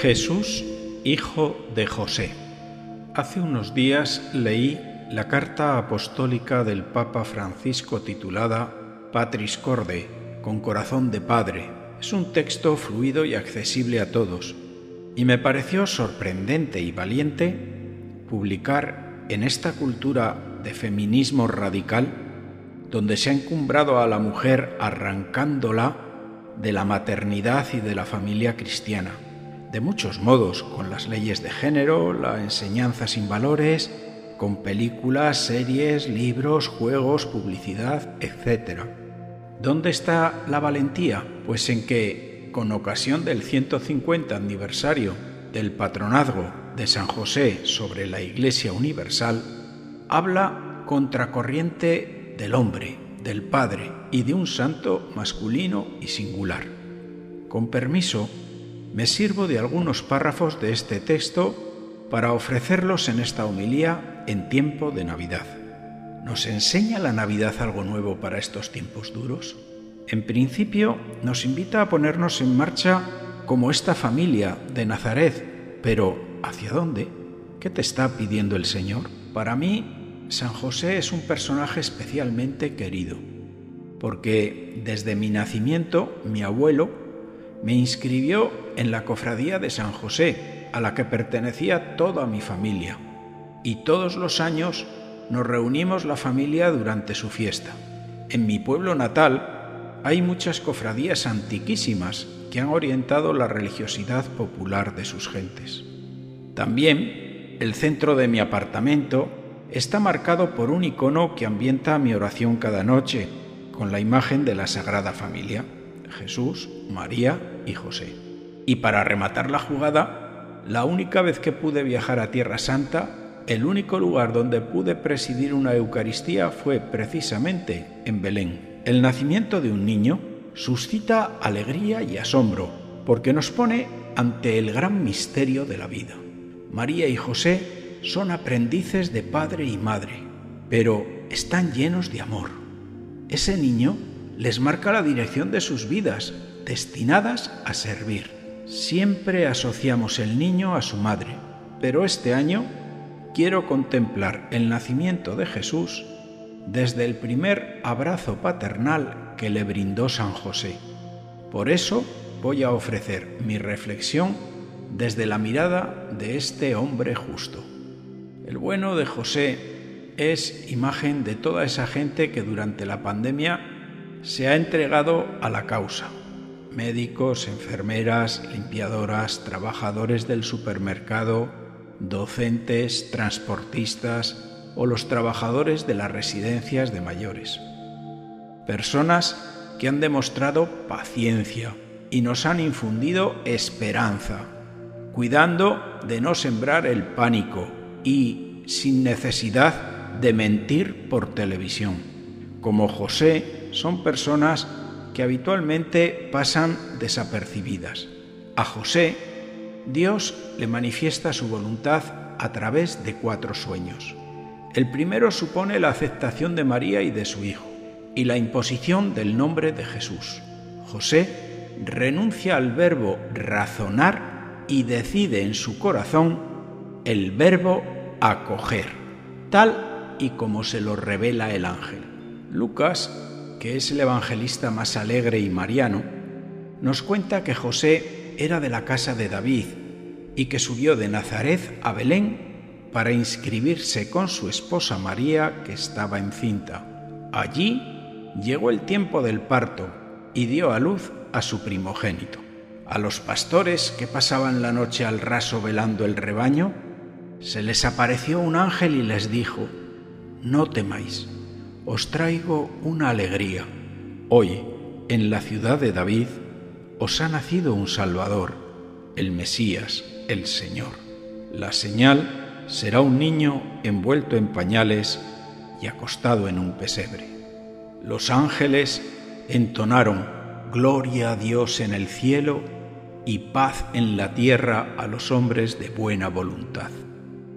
Jesús, hijo de José. Hace unos días leí la carta apostólica del Papa Francisco titulada Patris Corde, con corazón de Padre. Es un texto fluido y accesible a todos, y me pareció sorprendente y valiente publicar en esta cultura de feminismo radical, donde se ha encumbrado a la mujer arrancándola de la maternidad y de la familia cristiana de muchos modos, con las leyes de género, la enseñanza sin valores, con películas, series, libros, juegos, publicidad, etc. ¿Dónde está la valentía? Pues en que, con ocasión del 150 aniversario del patronazgo de San José sobre la Iglesia Universal, habla contracorriente del hombre, del Padre y de un santo masculino y singular. Con permiso, me sirvo de algunos párrafos de este texto para ofrecerlos en esta homilía en tiempo de Navidad. ¿Nos enseña la Navidad algo nuevo para estos tiempos duros? En principio, nos invita a ponernos en marcha como esta familia de Nazaret, pero ¿hacia dónde? ¿Qué te está pidiendo el Señor? Para mí, San José es un personaje especialmente querido, porque desde mi nacimiento mi abuelo me inscribió en la cofradía de San José, a la que pertenecía toda mi familia, y todos los años nos reunimos la familia durante su fiesta. En mi pueblo natal hay muchas cofradías antiquísimas que han orientado la religiosidad popular de sus gentes. También el centro de mi apartamento está marcado por un icono que ambienta mi oración cada noche, con la imagen de la Sagrada Familia. Jesús, María y José. Y para rematar la jugada, la única vez que pude viajar a Tierra Santa, el único lugar donde pude presidir una Eucaristía fue precisamente en Belén. El nacimiento de un niño suscita alegría y asombro, porque nos pone ante el gran misterio de la vida. María y José son aprendices de padre y madre, pero están llenos de amor. Ese niño les marca la dirección de sus vidas, destinadas a servir. Siempre asociamos el niño a su madre, pero este año quiero contemplar el nacimiento de Jesús desde el primer abrazo paternal que le brindó San José. Por eso voy a ofrecer mi reflexión desde la mirada de este hombre justo. El bueno de José es imagen de toda esa gente que durante la pandemia se ha entregado a la causa. Médicos, enfermeras, limpiadoras, trabajadores del supermercado, docentes, transportistas o los trabajadores de las residencias de mayores. Personas que han demostrado paciencia y nos han infundido esperanza, cuidando de no sembrar el pánico y sin necesidad de mentir por televisión. Como José son personas que habitualmente pasan desapercibidas. A José, Dios le manifiesta su voluntad a través de cuatro sueños. El primero supone la aceptación de María y de su hijo, y la imposición del nombre de Jesús. José renuncia al verbo razonar y decide en su corazón el verbo acoger, tal y como se lo revela el ángel. Lucas que es el evangelista más alegre y mariano, nos cuenta que José era de la casa de David y que subió de Nazaret a Belén para inscribirse con su esposa María que estaba encinta. Allí llegó el tiempo del parto y dio a luz a su primogénito. A los pastores que pasaban la noche al raso velando el rebaño, se les apareció un ángel y les dijo, No temáis os traigo una alegría. Hoy, en la ciudad de David, os ha nacido un Salvador, el Mesías, el Señor. La señal será un niño envuelto en pañales y acostado en un pesebre. Los ángeles entonaron Gloria a Dios en el cielo y paz en la tierra a los hombres de buena voluntad.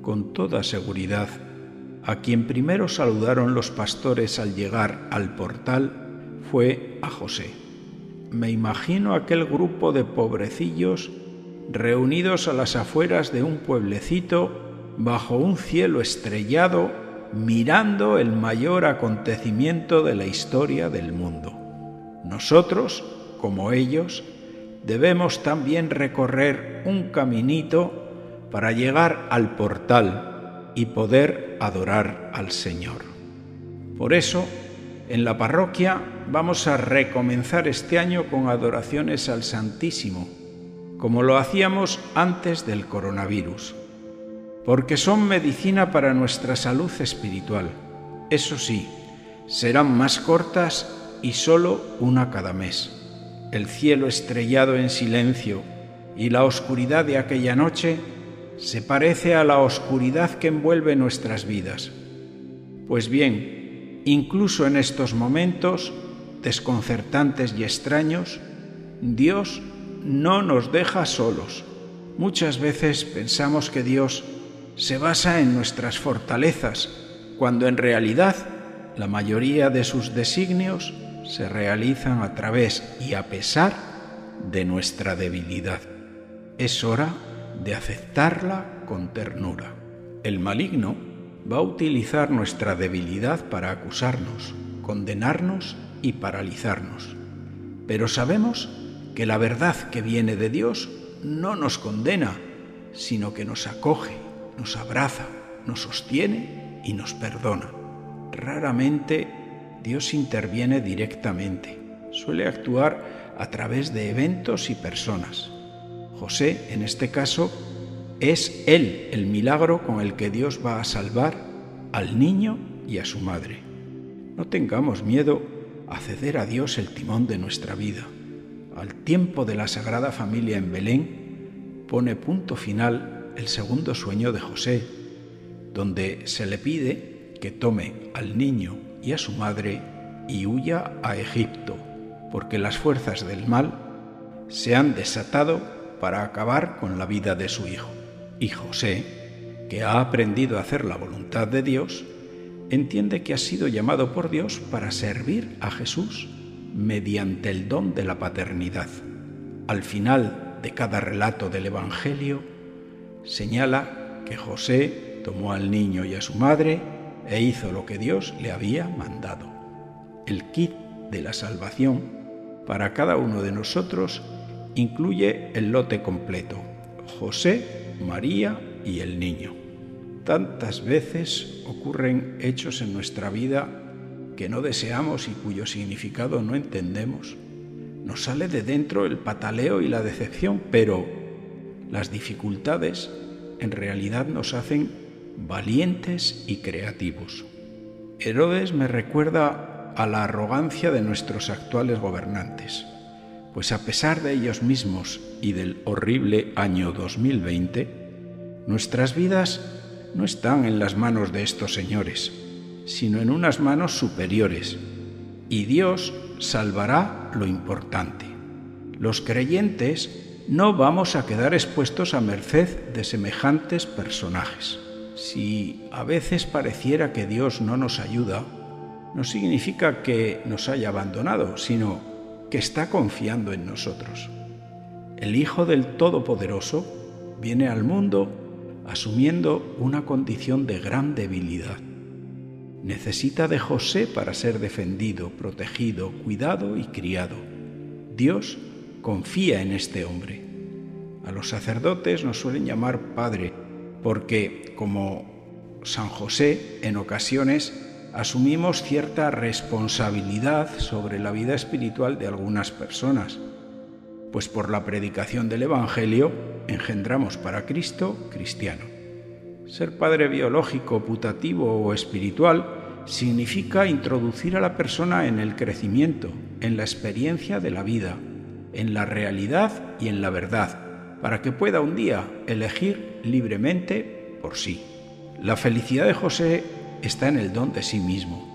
Con toda seguridad, a quien primero saludaron los pastores al llegar al portal fue a José. Me imagino aquel grupo de pobrecillos reunidos a las afueras de un pueblecito bajo un cielo estrellado, mirando el mayor acontecimiento de la historia del mundo. Nosotros, como ellos, debemos también recorrer un caminito para llegar al portal y poder adorar al Señor. Por eso, en la parroquia vamos a recomenzar este año con adoraciones al Santísimo, como lo hacíamos antes del coronavirus, porque son medicina para nuestra salud espiritual. Eso sí, serán más cortas y solo una cada mes. El cielo estrellado en silencio y la oscuridad de aquella noche se parece a la oscuridad que envuelve nuestras vidas. Pues bien, incluso en estos momentos desconcertantes y extraños, Dios no nos deja solos. Muchas veces pensamos que Dios se basa en nuestras fortalezas, cuando en realidad la mayoría de sus designios se realizan a través y a pesar de nuestra debilidad. Es hora de aceptarla con ternura. El maligno va a utilizar nuestra debilidad para acusarnos, condenarnos y paralizarnos. Pero sabemos que la verdad que viene de Dios no nos condena, sino que nos acoge, nos abraza, nos sostiene y nos perdona. Raramente Dios interviene directamente, suele actuar a través de eventos y personas. José, en este caso, es él el milagro con el que Dios va a salvar al niño y a su madre. No tengamos miedo a ceder a Dios el timón de nuestra vida. Al tiempo de la Sagrada Familia en Belén pone punto final el segundo sueño de José, donde se le pide que tome al niño y a su madre y huya a Egipto, porque las fuerzas del mal se han desatado para acabar con la vida de su hijo. Y José, que ha aprendido a hacer la voluntad de Dios, entiende que ha sido llamado por Dios para servir a Jesús mediante el don de la paternidad. Al final de cada relato del Evangelio, señala que José tomó al niño y a su madre e hizo lo que Dios le había mandado. El kit de la salvación para cada uno de nosotros incluye el lote completo, José, María y el niño. Tantas veces ocurren hechos en nuestra vida que no deseamos y cuyo significado no entendemos. Nos sale de dentro el pataleo y la decepción, pero las dificultades en realidad nos hacen valientes y creativos. Herodes me recuerda a la arrogancia de nuestros actuales gobernantes, pues a pesar de ellos mismos y del horrible año 2020, nuestras vidas no están en las manos de estos señores, sino en unas manos superiores, y Dios salvará lo importante. Los creyentes no vamos a quedar expuestos a merced de semejantes personajes. Si a veces pareciera que Dios no nos ayuda, no significa que nos haya abandonado, sino que está confiando en nosotros. El Hijo del Todopoderoso viene al mundo asumiendo una condición de gran debilidad. Necesita de José para ser defendido, protegido, cuidado y criado. Dios confía en este hombre. A los sacerdotes nos suelen llamar Padre porque, como San José, en ocasiones asumimos cierta responsabilidad sobre la vida espiritual de algunas personas pues por la predicación del Evangelio engendramos para Cristo cristiano. Ser padre biológico, putativo o espiritual significa introducir a la persona en el crecimiento, en la experiencia de la vida, en la realidad y en la verdad, para que pueda un día elegir libremente por sí. La felicidad de José está en el don de sí mismo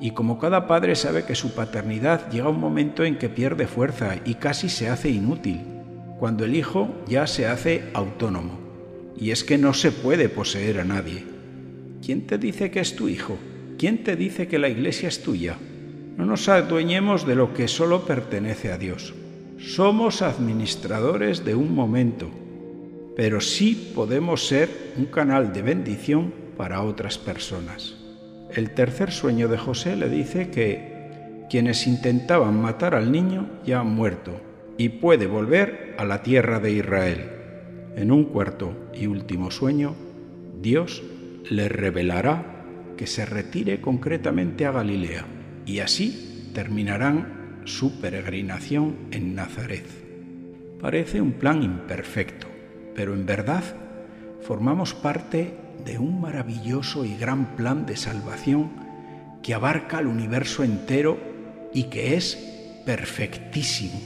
y como cada padre sabe que su paternidad llega un momento en que pierde fuerza y casi se hace inútil, cuando el hijo ya se hace autónomo. Y es que no se puede poseer a nadie. ¿Quién te dice que es tu hijo? ¿Quién te dice que la iglesia es tuya? No nos adueñemos de lo que solo pertenece a Dios. somos administradores de un momento, pero sí podemos ser un canal de bendición para otras personas. El tercer sueño de José le dice que quienes intentaban matar al niño ya han muerto y puede volver a la tierra de Israel. En un cuarto y último sueño, Dios le revelará que se retire concretamente a Galilea y así terminarán su peregrinación en Nazaret. Parece un plan imperfecto, pero en verdad formamos parte de un maravilloso y gran plan de salvación que abarca el universo entero y que es perfectísimo.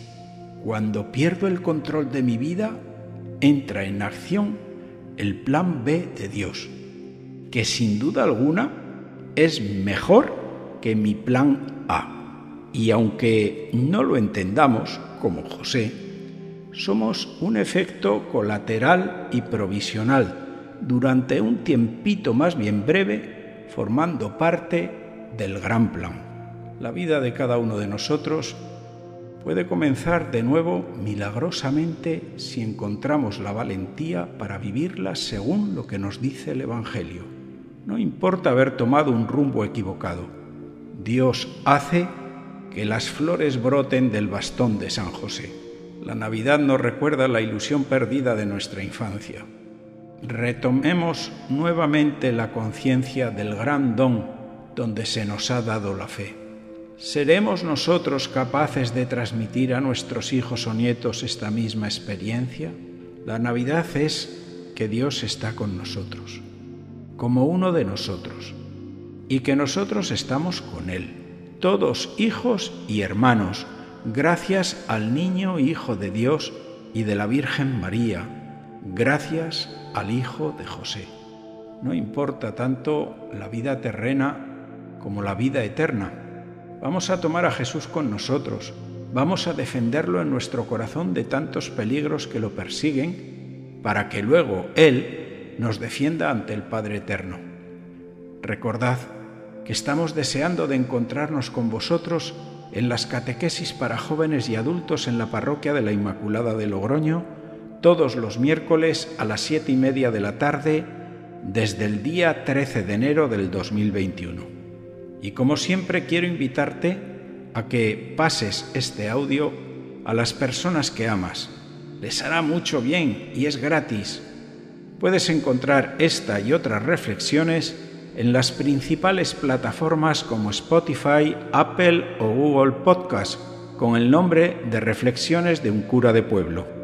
Cuando pierdo el control de mi vida, entra en acción el plan B de Dios, que sin duda alguna es mejor que mi plan A. Y aunque no lo entendamos, como José, somos un efecto colateral y provisional durante un tiempito más bien breve, formando parte del gran plan. La vida de cada uno de nosotros puede comenzar de nuevo milagrosamente si encontramos la valentía para vivirla según lo que nos dice el Evangelio. No importa haber tomado un rumbo equivocado. Dios hace que las flores broten del bastón de San José. La Navidad nos recuerda la ilusión perdida de nuestra infancia. Retomemos nuevamente la conciencia del gran don donde se nos ha dado la fe. ¿Seremos nosotros capaces de transmitir a nuestros hijos o nietos esta misma experiencia? La Navidad es que Dios está con nosotros, como uno de nosotros, y que nosotros estamos con Él todos hijos y hermanos, gracias al niño Hijo de Dios y de la Virgen María, gracias al Hijo de José. No importa tanto la vida terrena como la vida eterna. Vamos a tomar a Jesús con nosotros, vamos a defenderlo en nuestro corazón de tantos peligros que lo persiguen, para que luego Él nos defienda ante el Padre Eterno. Recordad que estamos deseando de encontrarnos con vosotros en las catequesis para jóvenes y adultos en la parroquia de la Inmaculada de Logroño, todos los miércoles a las siete y media de la tarde, desde el día 13 de enero del 2021. Y como siempre quiero invitarte a que pases este audio a las personas que amas. Les hará mucho bien y es gratis. Puedes encontrar esta y otras reflexiones en las principales plataformas como Spotify, Apple o Google Podcast con el nombre de Reflexiones de un cura de pueblo.